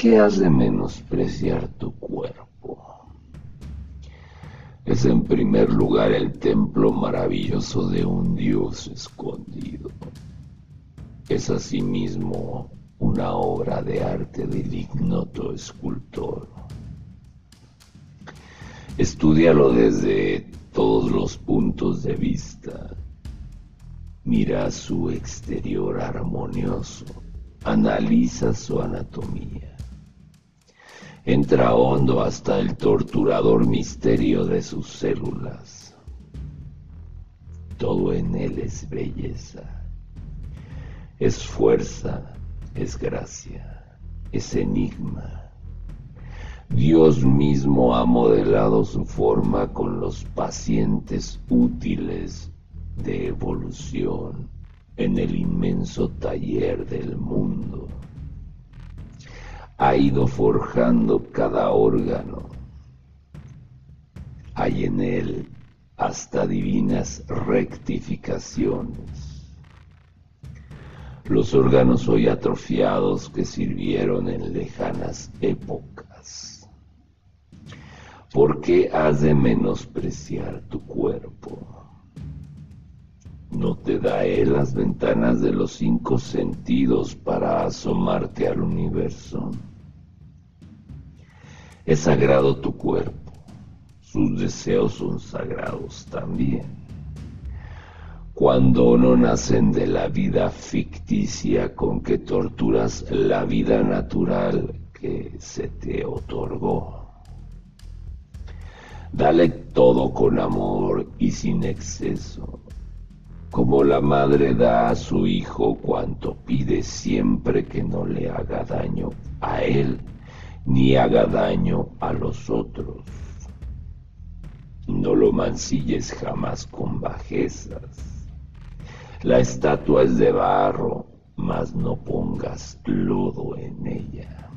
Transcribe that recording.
qué has de menospreciar tu cuerpo? Es en primer lugar el templo maravilloso de un Dios escondido. Es asimismo una obra de arte del ignoto escultor. Estúdialo desde todos los puntos de vista. Mira su exterior armonioso, analiza su anatomía. Entra hondo hasta el torturador misterio de sus células. Todo en él es belleza, es fuerza, es gracia, es enigma. Dios mismo ha modelado su forma con los pacientes útiles de evolución en el inmenso taller del mundo. Ha ido forjando cada órgano. Hay en él hasta divinas rectificaciones. Los órganos hoy atrofiados que sirvieron en lejanas épocas. ¿Por qué has de menospreciar tu cuerpo? ¿No te da él las ventanas de los cinco sentidos para asomarte al universo? Es sagrado tu cuerpo, sus deseos son sagrados también. Cuando no nacen de la vida ficticia con que torturas la vida natural que se te otorgó. Dale todo con amor y sin exceso, como la madre da a su hijo cuanto pide siempre que no le haga daño a él ni haga daño a los otros. No lo mancilles jamás con bajezas. La estatua es de barro, mas no pongas lodo en ella.